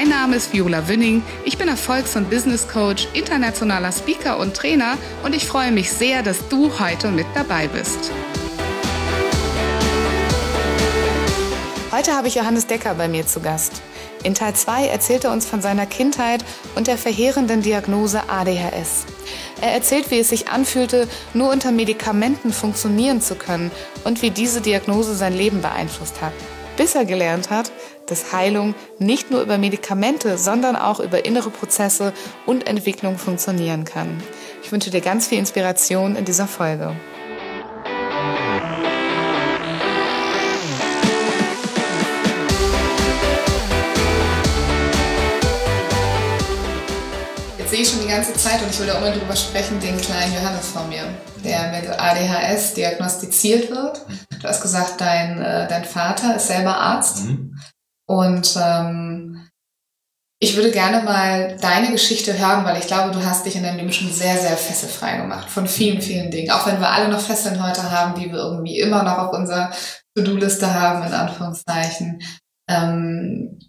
Mein Name ist Viola Wünning. Ich bin Erfolgs- und Business Coach, internationaler Speaker und Trainer und ich freue mich sehr, dass du heute mit dabei bist. Heute habe ich Johannes Decker bei mir zu Gast. In Teil 2 erzählt er uns von seiner Kindheit und der verheerenden Diagnose ADHS. Er erzählt, wie es sich anfühlte, nur unter Medikamenten funktionieren zu können und wie diese Diagnose sein Leben beeinflusst hat. Bis er gelernt hat, dass Heilung nicht nur über Medikamente, sondern auch über innere Prozesse und Entwicklung funktionieren kann. Ich wünsche dir ganz viel Inspiration in dieser Folge. Jetzt sehe ich schon die ganze Zeit und ich will auch mal drüber sprechen, den kleinen Johannes vor mir, der mit ADHS diagnostiziert wird. Du hast gesagt, dein, äh, dein Vater ist selber Arzt. Mhm. Und ähm, ich würde gerne mal deine Geschichte hören, weil ich glaube, du hast dich in deinem Leben schon sehr, sehr fesselfrei gemacht von vielen, vielen Dingen. Auch wenn wir alle noch Fesseln heute haben, die wir irgendwie immer noch auf unserer To-Do-Liste haben, in Anführungszeichen. Ähm,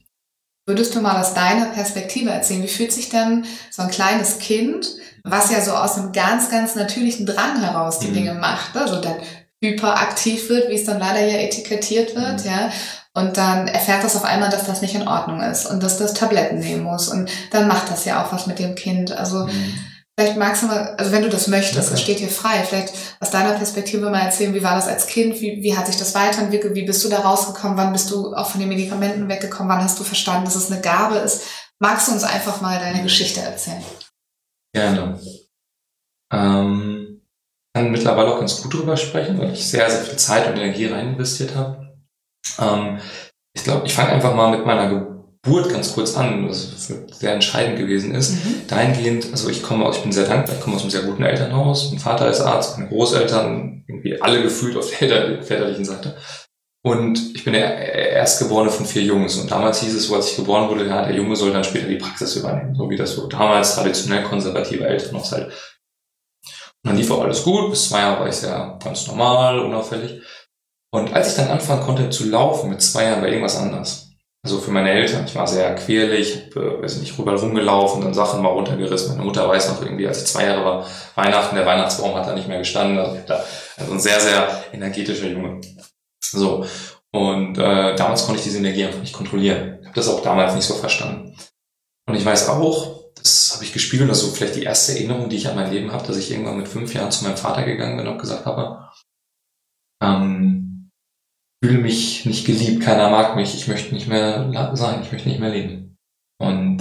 würdest du mal aus deiner Perspektive erzählen, wie fühlt sich denn so ein kleines Kind, was ja so aus einem ganz, ganz natürlichen Drang heraus die mhm. Dinge macht, also dann hyperaktiv wird, wie es dann leider ja etikettiert wird, mhm. ja, und dann erfährt das auf einmal, dass das nicht in Ordnung ist und dass das Tabletten nehmen muss. Und dann macht das ja auch was mit dem Kind. Also mhm. vielleicht magst du mal, also wenn du das möchtest, okay. das steht dir frei, vielleicht aus deiner Perspektive mal erzählen, wie war das als Kind, wie, wie hat sich das weiterentwickelt, wie bist du da rausgekommen, wann bist du auch von den Medikamenten weggekommen, wann hast du verstanden, dass es eine Gabe ist. Magst du uns einfach mal deine Geschichte erzählen? Gerne. Ähm, kann mittlerweile auch ganz gut drüber sprechen, weil ich sehr, sehr viel Zeit und Energie rein investiert habe. Ähm, ich glaube, ich fange einfach mal mit meiner Geburt ganz kurz an, was sehr entscheidend gewesen ist. Mhm. Dahingehend, also ich komme aus, ich bin sehr dankbar, ich komme aus einem sehr guten Elternhaus. Mein Vater ist Arzt, meine Großeltern, irgendwie alle gefühlt auf der väterlichen Seite. Und ich bin der Erstgeborene von vier Jungs. Und damals hieß es, so als ich geboren wurde, ja, der Junge soll dann später die Praxis übernehmen. So wie das so damals traditionell konservative Elternhaus halt. Und dann lief auch alles gut. Bis zwei Jahre war ich sehr ganz normal, unauffällig. Und als ich dann anfangen konnte zu laufen mit zwei Jahren, war irgendwas anders. Also für meine Eltern, ich war sehr querlich, hab, äh, weiß nicht, rüber rumgelaufen, dann Sachen mal runtergerissen. Meine Mutter weiß noch irgendwie, als ich zwei Jahre war, Weihnachten, der Weihnachtsbaum hat da nicht mehr gestanden. Also, da, also ein sehr, sehr energetischer Junge. So. Und äh, damals konnte ich diese Energie einfach nicht kontrollieren. Ich habe das auch damals nicht so verstanden. Und ich weiß auch, das habe ich gespielt, das ist so vielleicht die erste Erinnerung, die ich an mein Leben habe, dass ich irgendwann mit fünf Jahren zu meinem Vater gegangen bin und gesagt habe, ähm, fühle mich nicht geliebt, keiner mag mich, ich möchte nicht mehr sein, ich möchte nicht mehr leben. Und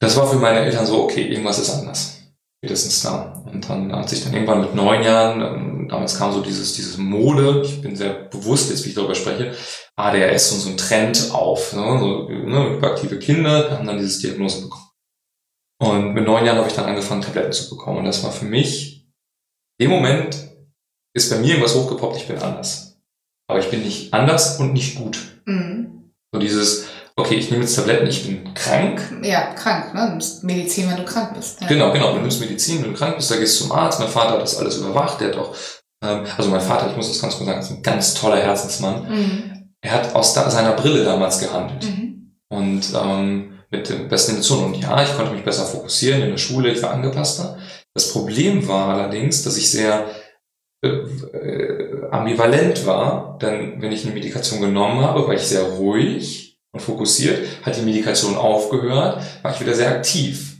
das war für meine Eltern so, okay, irgendwas ist anders. Spätestens da. Und dann hat sich dann irgendwann mit neun Jahren, ähm, damals kam so dieses, dieses Mode, ich bin sehr bewusst jetzt, wie ich darüber spreche, ADHS und so ein Trend auf. Ne? So, ne, überaktive Kinder haben dann dieses Diagnose bekommen. Und mit neun Jahren habe ich dann angefangen, Tabletten zu bekommen. Und das war für mich, im Moment ist bei mir irgendwas hochgepoppt, ich bin anders aber ich bin nicht anders und nicht gut. Mhm. So dieses, okay, ich nehme jetzt Tabletten, ich bin krank. Ja, krank, ne? Du nimmst Medizin, wenn du krank bist. Ja. Genau, genau, du nimmst Medizin, wenn du krank bist, da gehst du zum Arzt. Mein Vater hat das alles überwacht, der hat auch, ähm, also mein Vater, ich muss das ganz kurz sagen, ist ein ganz toller Herzensmann. Mhm. Er hat aus da, seiner Brille damals gehandelt. Mhm. Und ähm, mit den besten Intentionen. Und ja, ich konnte mich besser fokussieren in der Schule, ich war angepasster. Das Problem war allerdings, dass ich sehr äh, ambivalent war, dann, wenn ich eine Medikation genommen habe, war ich sehr ruhig und fokussiert, hat die Medikation aufgehört, war ich wieder sehr aktiv.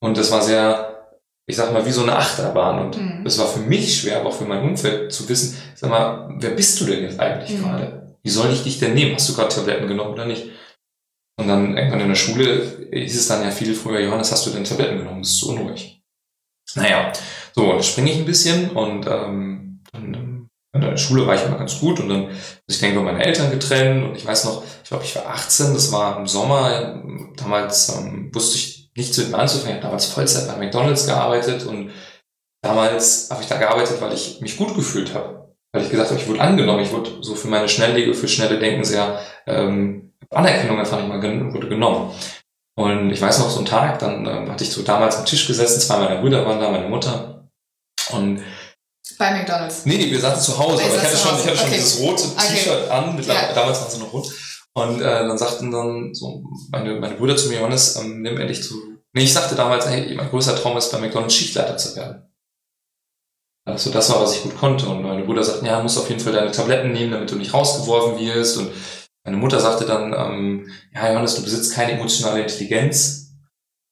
Und das war sehr, ich sag mal, wie so eine Achterbahn. Und mhm. es war für mich schwer, aber auch für mein Umfeld zu wissen, sag mal, wer bist du denn jetzt eigentlich mhm. gerade? Wie soll ich dich denn nehmen? Hast du gerade Tabletten genommen oder nicht? Und dann irgendwann in der Schule hieß es dann ja viel früher, Johannes, hast du denn Tabletten genommen? Das ist so unruhig. Naja, so, da springe ich ein bisschen und ähm, dann in der Schule war ich immer ganz gut und dann, ich denke, meine Eltern getrennt und ich weiß noch, ich glaube, ich war 18, das war im Sommer, damals ähm, wusste ich nicht zu dem anzufangen, ich habe damals Vollzeit bei McDonalds gearbeitet und damals habe ich da gearbeitet, weil ich mich gut gefühlt habe. Weil ich gesagt habe, ich wurde angenommen, ich wurde so für meine schnelle, für schnelle Denken sehr ähm, Anerkennung einfach nicht mal gen wurde genommen. Und ich weiß noch, so einen Tag, dann ähm, hatte ich so damals am Tisch gesessen, zwei meiner Brüder waren da, meine Mutter. Und bei McDonalds. Nee, nee, wir saßen zu Hause, aber ich hatte, schon, ich hatte schon okay. dieses rote T-Shirt an, ja. damals waren sie noch rot. Und äh, dann sagten dann so meine, meine Brüder zu mir, Johannes, ähm, nimm endlich zu. Nee, ich sagte damals, hey, mein größter Traum ist, bei McDonalds Schichtleiter zu werden. Also das war, was ich gut konnte. Und meine Brüder sagten, ja, du musst auf jeden Fall deine Tabletten nehmen, damit du nicht rausgeworfen wirst. Und meine Mutter sagte dann, ähm, ja, Johannes, du besitzt keine emotionale Intelligenz.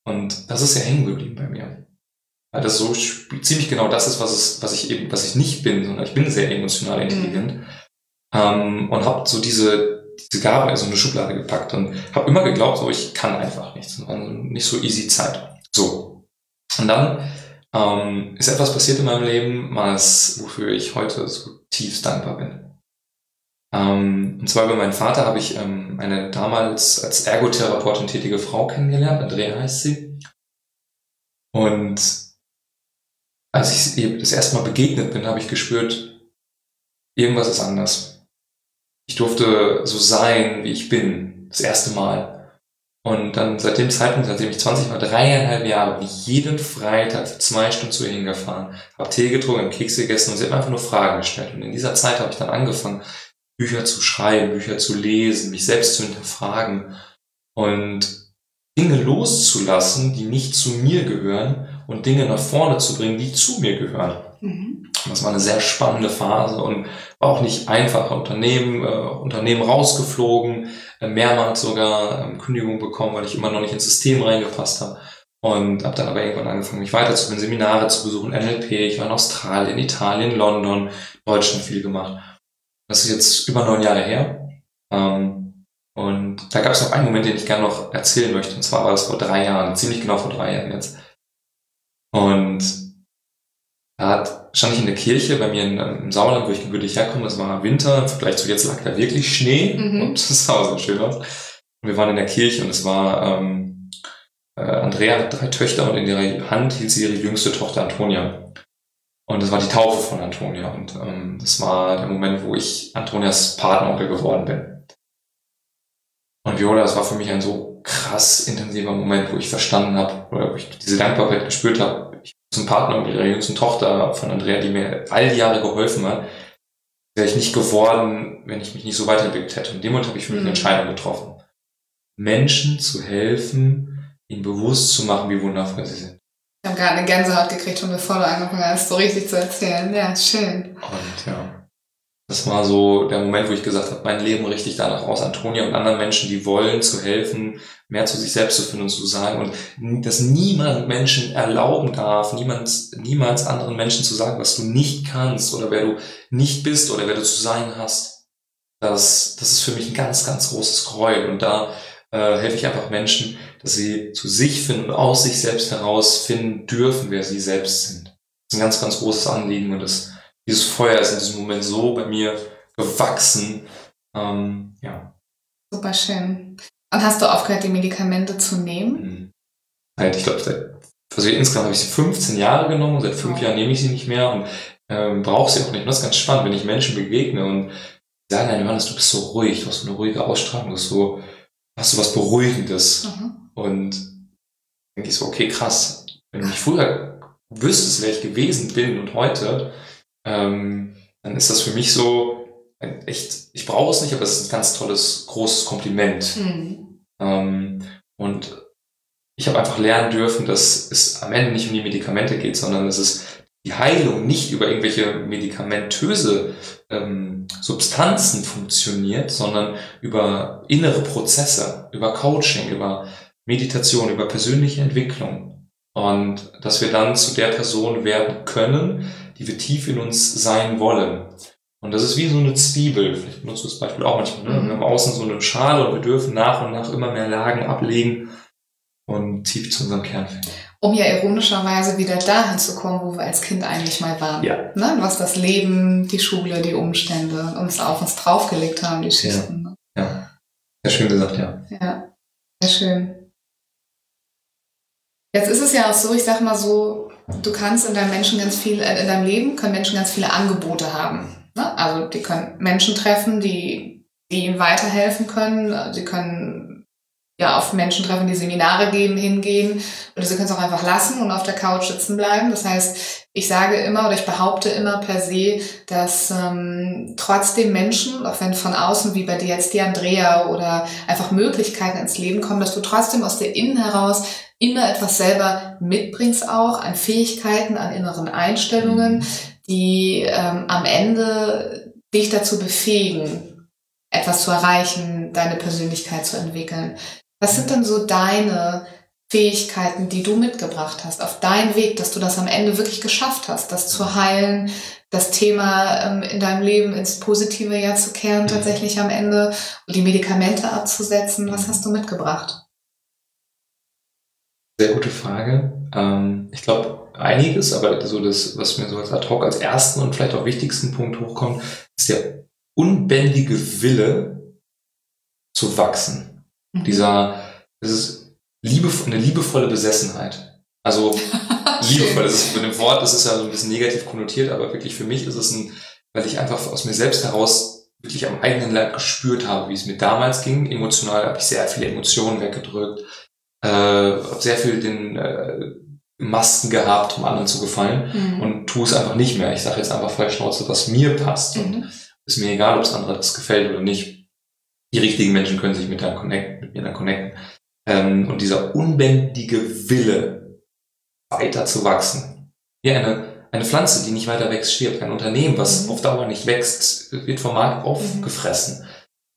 Und das ist ja hängen geblieben bei mir weil das so ziemlich genau das ist, was, es, was ich eben, was ich nicht bin, sondern ich bin sehr emotional intelligent mhm. ähm, und habe so diese diese Gabe in so eine Schublade gepackt und habe immer geglaubt, so ich kann einfach nichts, nicht so easy Zeit. So und dann ähm, ist etwas passiert in meinem Leben, was wofür ich heute so tief dankbar bin. Ähm, und zwar über meinen Vater habe ich ähm, eine damals als Ergotherapeutin tätige Frau kennengelernt, Andrea heißt sie. Und als ich ihr das erste Mal begegnet bin, habe ich gespürt, irgendwas ist anders. Ich durfte so sein, wie ich bin, das erste Mal. Und dann seit dem Zeitpunkt, seitdem ich 20 war, dreieinhalb Jahre, jeden Freitag zwei Stunden zu ihr hingefahren, habe Tee getrunken, Kekse gegessen und sie hat mir einfach nur Fragen gestellt. Und in dieser Zeit habe ich dann angefangen, Bücher zu schreiben, Bücher zu lesen, mich selbst zu hinterfragen und Dinge loszulassen, die nicht zu mir gehören und Dinge nach vorne zu bringen, die zu mir gehören. Mhm. Das war eine sehr spannende Phase und war auch nicht einfach. Unternehmen, äh, Unternehmen rausgeflogen, äh, mehrmals sogar ähm, Kündigung bekommen, weil ich immer noch nicht ins System reingepasst habe. Und habe dann aber irgendwann angefangen, mich weiterzubilden, Seminare zu besuchen, NLP. Ich war in Australien, Italien, London, Deutschland viel gemacht. Das ist jetzt über neun Jahre her. Ähm, und da gab es noch einen Moment, den ich gerne noch erzählen möchte. Und zwar war das vor drei Jahren, ziemlich genau vor drei Jahren jetzt. Und da stand ich in der Kirche bei mir in, im Sauerland, wo ich gebürtig herkomme. Es war Winter, im Vergleich zu jetzt lag da wirklich Schnee mhm. und es sah so schön aus. Und wir waren in der Kirche und es war, ähm, äh, Andrea hat drei Töchter und in ihrer Hand hielt sie ihre jüngste Tochter Antonia. Und das war die Taufe von Antonia. Und ähm, das war der Moment, wo ich Antonias Partneronkel geworden bin. Und Viola, das war für mich ein so krass intensiver Moment, wo ich verstanden habe, oder wo ich diese Dankbarkeit gespürt habe. Ich bin zum Partner mit ihrer jüngsten Tochter von Andrea, die mir all die Jahre geholfen hat, wäre ich nicht geworden, wenn ich mich nicht so weiterentwickelt hätte. Und in dem Moment habe ich für mich eine mhm. Entscheidung getroffen. Menschen zu helfen, ihnen bewusst zu machen, wie wundervoll sie sind. Ich habe gerade eine Gänsehaut gekriegt, schon bevor du angefangen hast, so richtig zu erzählen. Ja, schön. Und ja. Das war so der Moment, wo ich gesagt habe, mein Leben richte ich danach aus, Antonia und anderen Menschen, die wollen, zu helfen, mehr zu sich selbst zu finden und zu sagen und dass niemand Menschen erlauben darf, niemand, niemals anderen Menschen zu sagen, was du nicht kannst oder wer du nicht bist oder wer du zu sein hast. Das, das ist für mich ein ganz, ganz großes Gräuel und da äh, helfe ich einfach Menschen, dass sie zu sich finden und aus sich selbst herausfinden dürfen, wer sie selbst sind. Das ist ein ganz, ganz großes Anliegen und das dieses Feuer ist in diesem Moment so bei mir gewachsen. Ähm, ja. Super schön. Und hast du aufgehört, die Medikamente zu nehmen? Mhm. Halt, ich glaube, seit, also insgesamt habe ich sie 15 Jahre genommen, seit fünf oh. Jahren nehme ich sie nicht mehr und ähm, brauche sie auch nicht. Und das ist ganz spannend, wenn ich Menschen begegne und sagen, nein, Johannes, du bist so ruhig, du hast so eine ruhige Ausstrahlung, du hast so, hast du was Beruhigendes. Mhm. Und denke ich so, okay, krass. Wenn du mich früher wüsstest, wer ich gewesen bin und heute, ähm, dann ist das für mich so ein echt, ich brauche es nicht, aber es ist ein ganz tolles, großes Kompliment. Mhm. Ähm, und ich habe einfach lernen dürfen, dass es am Ende nicht um die Medikamente geht, sondern dass es die Heilung nicht über irgendwelche medikamentöse ähm, Substanzen funktioniert, sondern über innere Prozesse, über Coaching, über Meditation, über persönliche Entwicklung. Und dass wir dann zu der Person werden können, die wir tief in uns sein wollen. Und das ist wie so eine Zwiebel. Vielleicht benutzt du das Beispiel auch manchmal. Ne? Wir haben außen so eine Schale und wir dürfen nach und nach immer mehr Lagen ablegen und tief zu unserem Kern finden. um ja ironischerweise wieder dahin zu kommen, wo wir als Kind eigentlich mal waren. Ja. Ne? Was das Leben, die Schule, die Umstände uns auf uns draufgelegt haben, die Schichten. Ne? Ja. ja. Sehr schön gesagt, ja. Ja, sehr schön. Jetzt ist es ja auch so, ich sag mal so, du kannst in deinem Menschen ganz viel, äh, in deinem Leben können Menschen ganz viele Angebote haben. Ne? Also die können Menschen treffen, die, die ihnen weiterhelfen können. Sie können ja, auf Menschen treffen, die Seminare geben, hingehen. Oder sie können es auch einfach lassen und auf der Couch sitzen bleiben. Das heißt, ich sage immer oder ich behaupte immer per se, dass ähm, trotzdem Menschen, auch wenn von außen wie bei dir jetzt die Andrea oder einfach Möglichkeiten ins Leben kommen, dass du trotzdem aus der Innen heraus immer etwas selber mitbringst auch an Fähigkeiten, an inneren Einstellungen, die ähm, am Ende dich dazu befähigen, etwas zu erreichen, deine Persönlichkeit zu entwickeln. Was sind denn so deine Fähigkeiten, die du mitgebracht hast, auf deinen Weg, dass du das am Ende wirklich geschafft hast, das zu heilen, das Thema ähm, in deinem Leben ins Positive ja zu kehren, mhm. tatsächlich am Ende, und die Medikamente abzusetzen? Was hast du mitgebracht? Sehr gute Frage. Ähm, ich glaube, einiges, aber so das, was mir so als ad hoc als ersten und vielleicht auch wichtigsten Punkt hochkommt, ist der unbändige Wille zu wachsen. Mhm. Dieser, das ist liebe, eine liebevolle Besessenheit. Also liebevoll, das ist mit dem Wort, das ist ja so ein bisschen negativ konnotiert, aber wirklich für mich ist es ein, weil ich einfach aus mir selbst heraus wirklich am eigenen Leib gespürt habe, wie es mir damals ging. Emotional habe ich sehr viele Emotionen weggedrückt, äh, habe sehr viel den äh, Masken gehabt, um anderen zu gefallen mhm. und tue es einfach nicht mehr. Ich sage jetzt einfach Schnauze, was mir passt. Mhm. Und ist mir egal, ob es anderen das gefällt oder nicht die richtigen Menschen können sich mit, connect, mit mir dann connecten. Ähm, und dieser unbändige Wille, weiter zu wachsen. Wie eine, eine Pflanze, die nicht weiter wächst, stirbt. Ein Unternehmen, was mhm. auf Dauer nicht wächst, wird vom Markt aufgefressen. Mhm.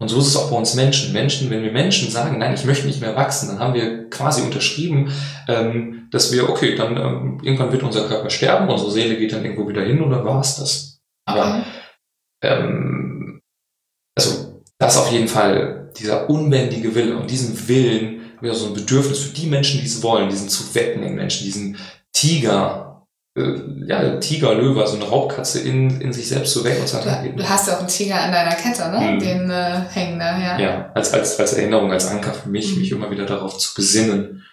Und so ist es auch bei uns Menschen. Menschen, wenn wir Menschen sagen, nein, ich möchte nicht mehr wachsen, dann haben wir quasi unterschrieben, ähm, dass wir, okay, dann ähm, irgendwann wird unser Körper sterben, unsere Seele geht dann irgendwo wieder hin und dann war es das. Aber mhm. ähm, also das auf jeden Fall dieser unbändige Wille und diesen Willen, wieder so ein Bedürfnis für die Menschen, die es wollen, diesen zu wecken in Menschen, diesen Tiger, äh, ja, Tiger, Löwe, so eine Raubkatze in, in sich selbst zu wecken und sagen, du, du hast ja auch einen Tiger an deiner Kette, ne? Mhm. Den äh, hängen da, ja. Ja, als, als, als Erinnerung, als Anker für mich, mhm. mich immer wieder darauf zu besinnen.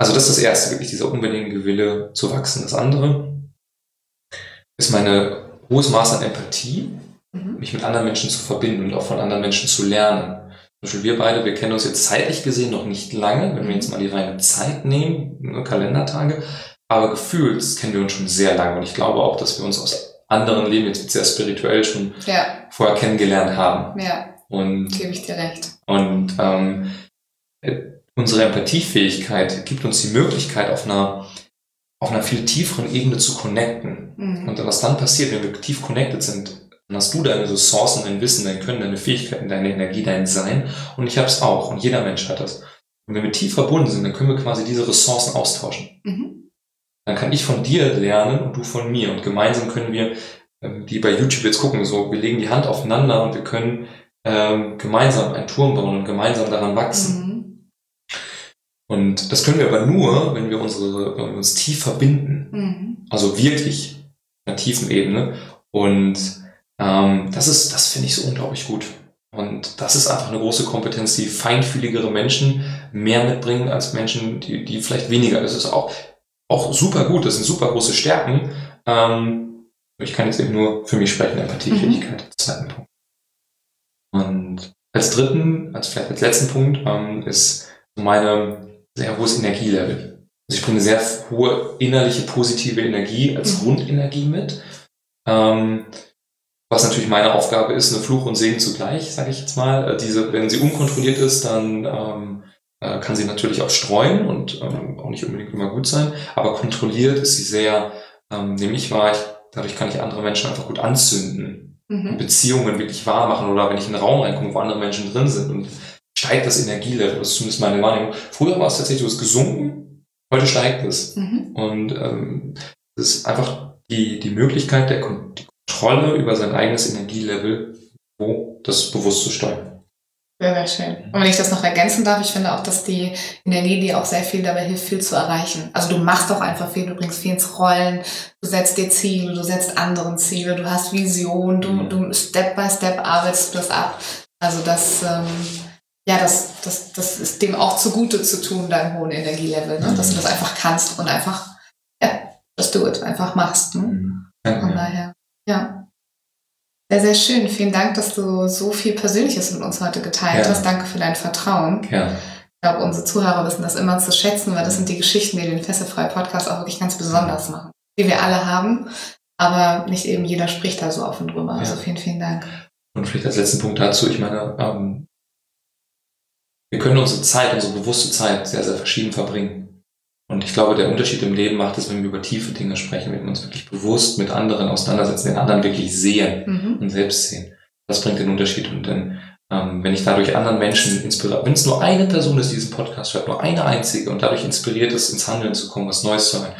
Also das ist das Erste, wirklich dieser unbedingte Wille zu wachsen. Das andere ist meine hohes Maß an Empathie mhm. mich mit anderen Menschen zu verbinden und auch von anderen Menschen zu lernen. Zum Beispiel wir beide, wir kennen uns jetzt zeitlich gesehen noch nicht lange, wenn wir jetzt mal die reine Zeit nehmen, nur Kalendertage, aber gefühlt kennen wir uns schon sehr lange und ich glaube auch, dass wir uns aus anderen Leben jetzt sehr spirituell schon ja. vorher kennengelernt haben. Ja. Und gebe ich dir recht. Und ähm, unsere Empathiefähigkeit gibt uns die Möglichkeit, auf einer auf einer viel tieferen Ebene zu connecten. Mhm. Und was dann passiert, wenn wir tief connected sind, dann hast du deine Ressourcen, dein Wissen, dein Können, deine Fähigkeiten, deine Energie, dein Sein. Und ich habe es auch. Und jeder Mensch hat das. Und wenn wir tief verbunden sind, dann können wir quasi diese Ressourcen austauschen. Mhm. Dann kann ich von dir lernen und du von mir. Und gemeinsam können wir, ähm, die bei YouTube jetzt gucken, so, wir legen die Hand aufeinander und wir können ähm, gemeinsam einen Turm bauen und gemeinsam daran wachsen. Mhm. Und das können wir aber nur, wenn wir unsere, wenn wir uns tief verbinden. Mhm. Also wirklich auf einer tiefen Ebene. Und ähm, das ist, das finde ich so unglaublich gut. Und das ist einfach eine große Kompetenz, die feinfühligere Menschen mehr mitbringen als Menschen, die, die vielleicht weniger. Das ist auch, auch super gut. Das sind super große Stärken. Ähm, ich kann jetzt eben nur für mich sprechen, Empathiefähigkeit, mhm. zweiten Punkt. Und als dritten, als vielleicht als letzten Punkt, ähm, ist meine sehr hohes Energielevel. Also ich bringe sehr hohe innerliche positive Energie als mhm. Grundenergie mit. Ähm, was natürlich meine Aufgabe ist, eine Fluch und Segen zugleich, sage ich jetzt mal. Äh, diese, wenn sie unkontrolliert ist, dann ähm, äh, kann sie natürlich auch streuen und ähm, auch nicht unbedingt immer gut sein. Aber kontrolliert ist sie sehr, ähm, nämlich war ich, dadurch kann ich andere Menschen einfach gut anzünden. Mhm. Beziehungen wirklich wahr machen oder wenn ich in einen Raum reinkomme, wo andere Menschen drin sind und steigt das Energielevel, das ist zumindest meine Wahrnehmung. Früher war es tatsächlich so, es gesunken, heute steigt es. Mhm. Und ähm, das ist einfach die, die Möglichkeit der die Kontrolle über sein eigenes Energielevel, wo das bewusst zu steuern. Sehr, sehr schön. Und wenn ich das noch ergänzen darf, ich finde auch, dass die Energie dir auch sehr viel dabei hilft, viel zu erreichen. Also du machst auch einfach viel, du bringst viel ins Rollen, du setzt dir Ziele, du setzt anderen Ziele, du hast Vision, du, mhm. du Step by Step arbeitest das ab. Also das, ähm, ja, das, das, das ist dem auch zugute zu tun, deinem hohen Energielevel, ne? dass du das einfach kannst und einfach, ja, dass du es einfach machst. Ne? Mhm. Von daher, ja. Sehr, sehr schön. Vielen Dank, dass du so viel Persönliches mit uns heute geteilt ja. hast. Danke für dein Vertrauen. Ja. Ich glaube, unsere Zuhörer wissen das immer zu schätzen, weil das sind die Geschichten, die den Fesselfrei Podcast auch wirklich ganz besonders machen. Die wir alle haben, aber nicht eben jeder spricht da so offen drüber. Also vielen, vielen Dank. Und vielleicht als letzten Punkt dazu, ich meine, ähm, wir können unsere Zeit, unsere bewusste Zeit sehr, sehr verschieden verbringen. Und ich glaube, der Unterschied im Leben macht es, wenn wir über tiefe Dinge sprechen, wenn wir uns wirklich bewusst mit anderen auseinandersetzen, den anderen wirklich sehen mhm. und selbst sehen. Das bringt den Unterschied. Und dann, ähm, wenn ich dadurch anderen Menschen inspiriere, wenn es nur eine Person ist, die diesen Podcast hört, nur eine einzige und dadurch inspiriert ist, ins Handeln zu kommen, was Neues zu hören,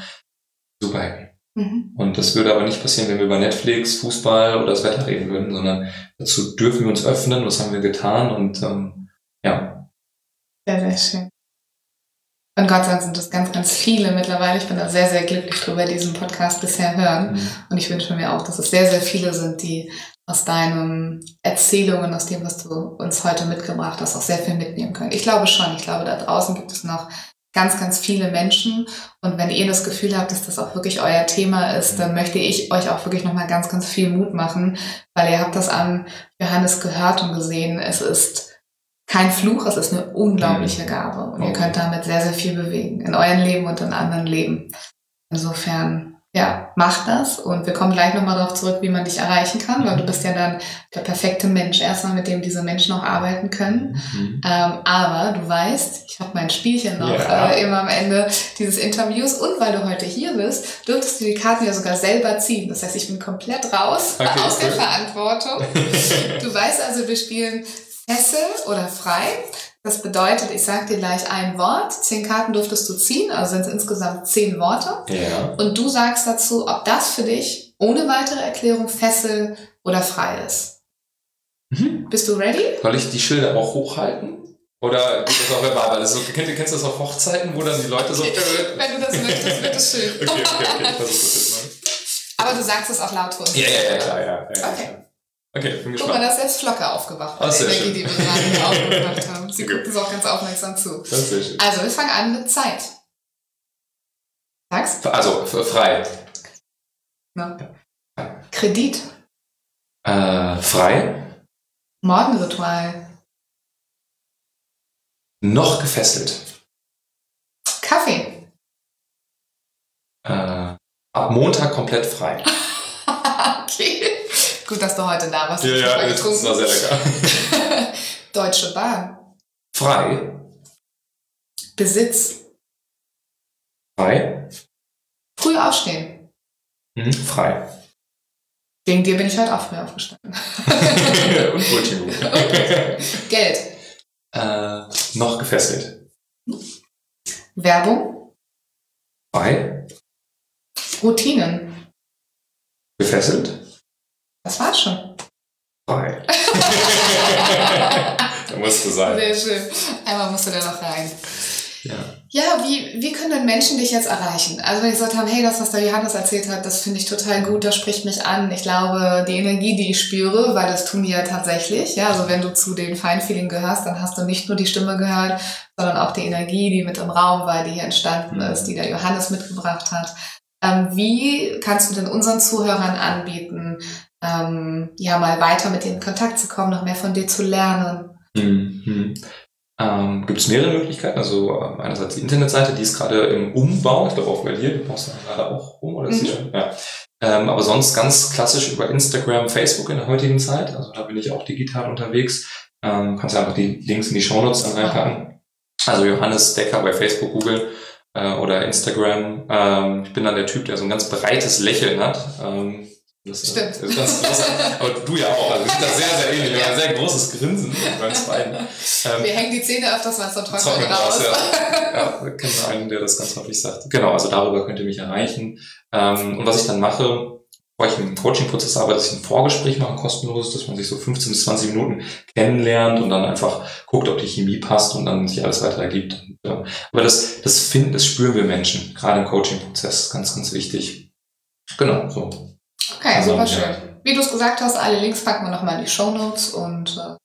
super happy. Mhm. Und das würde aber nicht passieren, wenn wir über Netflix, Fußball oder das Wetter reden würden, sondern dazu dürfen wir uns öffnen, was haben wir getan und ähm, ja. Sehr, sehr schön. Und Gott sei Dank sind das ganz, ganz viele mittlerweile. Ich bin da sehr, sehr glücklich drüber, diesen Podcast bisher hören. Mhm. Und ich wünsche mir auch, dass es sehr, sehr viele sind, die aus deinen Erzählungen, aus dem, was du uns heute mitgebracht hast, auch sehr viel mitnehmen können. Ich glaube schon. Ich glaube, da draußen gibt es noch ganz, ganz viele Menschen. Und wenn ihr das Gefühl habt, dass das auch wirklich euer Thema ist, dann möchte ich euch auch wirklich nochmal ganz, ganz viel Mut machen, weil ihr habt das an Johannes gehört und gesehen. Es ist kein Fluch, es ist eine unglaubliche mhm. Gabe und ihr könnt damit sehr, sehr viel bewegen in eurem Leben und in anderen Leben. Insofern, ja, macht das und wir kommen gleich nochmal darauf zurück, wie man dich erreichen kann, weil du bist ja dann der perfekte Mensch erstmal, mit dem diese Menschen auch arbeiten können. Mhm. Ähm, aber du weißt, ich habe mein Spielchen noch ja. äh, immer am Ende dieses Interviews und weil du heute hier bist, dürftest du die Karten ja sogar selber ziehen. Das heißt, ich bin komplett raus okay, aus der Verantwortung. du weißt also, wir spielen Fessel oder frei. Das bedeutet, ich sage dir gleich ein Wort. Zehn Karten durftest du ziehen, also sind es insgesamt zehn Worte. Ja. Und du sagst dazu, ob das für dich ohne weitere Erklärung Fessel oder frei ist. Mhm. Bist du ready? Soll ich die Schilder auch hochhalten? Oder geht das auch verbal? Weil so, kennst, kennst du das auf Hochzeiten, wo dann die Leute so. Wenn du das möchtest, wird es schön. okay, okay, okay. Ich versuche das jetzt mal. Aber du sagst es auch laut uns. Ja, ja, ja, klar, ja. ja okay. Ja. Okay, bin gespannt. Guck mal, da ist jetzt Flocke aufgewacht bei ah, der Energie, die wir gerade aufgemacht haben. Sie okay. gucken so auch ganz aufmerksam zu. Das ist sehr schön. Also, wir fangen an mit Zeit. Sagst? Also, frei. Ja. Kredit. Äh, frei. Morgenritual. Noch gefesselt. Kaffee. Äh, ab Montag komplett frei. okay. Gut, dass du heute da warst. Ja, ja, das war sehr lecker. Deutsche Bahn. Frei. Besitz. Frei. Früh aufstehen. Mhm, frei. Wegen dir bin ich heute auch früh aufgestanden. Und Brötchen. Geld. Äh, noch gefesselt. Werbung. Frei. Routinen. Gefesselt. Das war's schon. Frei. da musste sein. Sehr schön. Einmal musst du da noch rein. Ja. Ja, wie, wie können denn Menschen dich jetzt erreichen? Also wenn ich gesagt habe, hey, das, was der Johannes erzählt hat, das finde ich total gut, das spricht mich an. Ich glaube, die Energie, die ich spüre, weil das tun die ja tatsächlich. Ja, also wenn du zu den Feinfeeling gehörst, dann hast du nicht nur die Stimme gehört, sondern auch die Energie, die mit im Raum war, die hier entstanden ist, die der Johannes mitgebracht hat. Ähm, wie kannst du denn unseren Zuhörern anbieten, ähm, ja mal weiter mit dir in Kontakt zu kommen, noch mehr von dir zu lernen? Mhm. Ähm, Gibt es mehrere Möglichkeiten. Also ähm, einerseits die Internetseite, die ist gerade im Umbau. Ich glaube auch bei dir, du brauchst gerade auch um, oder ist mhm. schon? Ja. Ähm, aber sonst ganz klassisch über Instagram, Facebook in der heutigen Zeit. Also da bin ich auch digital unterwegs. Ähm, kannst du einfach die Links in die Shownotes dann reinpacken. Also Johannes Decker bei Facebook googeln äh, oder Instagram. Ähm, ich bin dann der Typ, der so ein ganz breites Lächeln hat. Ähm, das Stimmt. Ist ganz groß. Aber du ja auch. Also wir sind da sehr, sehr ähnlich. Wir haben ein sehr großes Grinsen bei uns beiden. Ähm, wir hängen die Zähne öfters mal zum Trocknen raus. Ja, ja wir kennen einen, der das ganz häufig sagt. Genau, also darüber könnt ihr mich erreichen. Ähm, und was ich dann mache, bevor ich dem Coaching-Prozess arbeite, dass ich ein Vorgespräch mache, kostenlos, dass man sich so 15 bis 20 Minuten kennenlernt und dann einfach guckt, ob die Chemie passt und dann sich alles weiter ergibt. Aber das, das finden, das spüren wir Menschen, gerade im Coaching-Prozess, ganz, ganz wichtig. Genau, so. Okay, also, super schön. Wie du es gesagt hast, alle Links packen wir nochmal in die Show Notes und äh,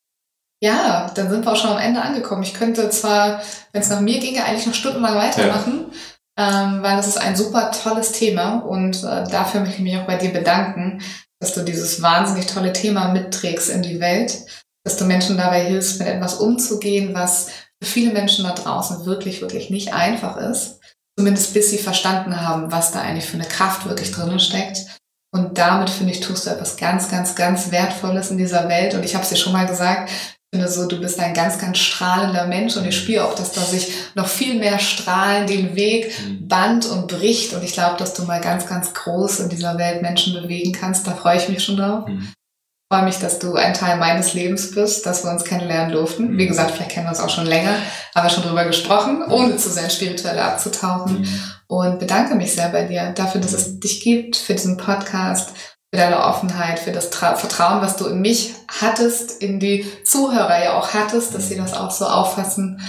ja, dann sind wir auch schon am Ende angekommen. Ich könnte zwar, wenn es nach mir ginge, eigentlich noch stundenlang weitermachen. Ja ähm, weil das ist ein super tolles Thema und äh, dafür möchte ich mich auch bei dir bedanken, dass du dieses wahnsinnig tolle Thema mitträgst in die Welt, dass du Menschen dabei hilfst, mit etwas umzugehen, was für viele Menschen da draußen wirklich, wirklich nicht einfach ist. Zumindest bis sie verstanden haben, was da eigentlich für eine Kraft wirklich drinnen steckt. Und damit, finde ich, tust du etwas ganz, ganz, ganz Wertvolles in dieser Welt. Und ich habe es dir schon mal gesagt, finde so, du bist ein ganz, ganz strahlender Mensch und ich spüre auch, dass da sich noch viel mehr Strahlen den Weg mhm. band und bricht und ich glaube, dass du mal ganz, ganz groß in dieser Welt Menschen bewegen kannst. Da freue ich mich schon drauf. Mhm. Ich freue mich, dass du ein Teil meines Lebens bist, dass wir uns kennenlernen durften. Mhm. Wie gesagt, vielleicht kennen wir uns auch schon länger, haben wir schon drüber gesprochen, ohne zu sehr spirituell abzutauchen. Mhm. Und bedanke mich sehr bei dir dafür, dass es dich gibt, für diesen Podcast für deine Offenheit, für das Tra Vertrauen, was du in mich hattest, in die Zuhörer ja auch hattest, dass sie das auch so auffassen,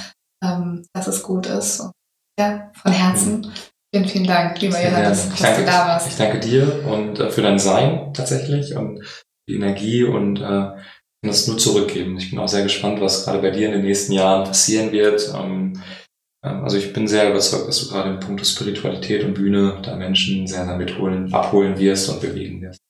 ähm, dass es gut ist. Und ja, von Herzen. Vielen, vielen Dank, lieber Johannes, dass danke, du da warst. Ich danke dir und äh, für dein Sein tatsächlich und die Energie und äh, das nur zurückgeben. Ich bin auch sehr gespannt, was gerade bei dir in den nächsten Jahren passieren wird. Ähm, ähm, also ich bin sehr überzeugt, dass du gerade im Punkt Spiritualität und Bühne da Menschen sehr, sehr mitholen, abholen wirst und bewegen wirst.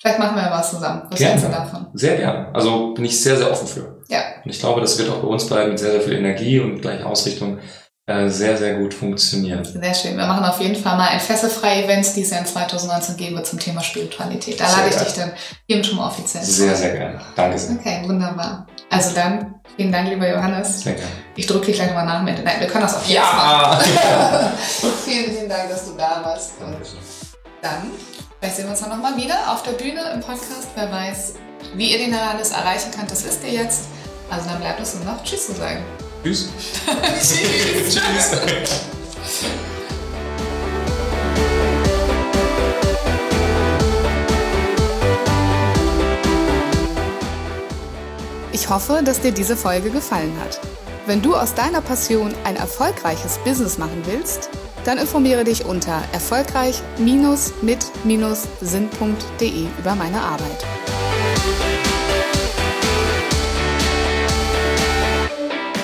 Vielleicht machen wir ja was zusammen. Was gerne. du davon? Sehr gerne. Also bin ich sehr, sehr offen für. Ja. Und ich glaube, das wird auch bei uns bleiben mit sehr, sehr viel Energie und gleicher Ausrichtung sehr, sehr gut funktionieren. Sehr schön. Wir machen auf jeden Fall mal ein fesselfreie Event, die es ja in 2019 geben wird zum Thema Spiritualität. Da sehr lade ich geil. dich dann hiermit schon mal offiziell. Sehr, sehr gerne. Danke sehr. Okay, wunderbar. Also dann, vielen Dank, lieber Johannes. Sehr gerne. Ich drücke dich gleich nochmal nach mit. Nein, wir können das auf jeden Fall ja. vielen, vielen Dank, dass du da warst. Und dann Vielleicht sehen wir uns dann nochmal wieder auf der Bühne im Podcast. Wer weiß, wie ihr den alles erreichen könnt, das wisst ihr jetzt. Also dann bleibt es nur noch Tschüss zu sagen. Tschüss. Tschüss. Tschüss. Ich hoffe, dass dir diese Folge gefallen hat. Wenn du aus deiner Passion ein erfolgreiches Business machen willst, dann informiere dich unter erfolgreich-mit-sinn.de über meine Arbeit.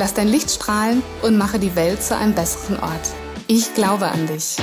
Lass dein Licht strahlen und mache die Welt zu einem besseren Ort. Ich glaube an dich.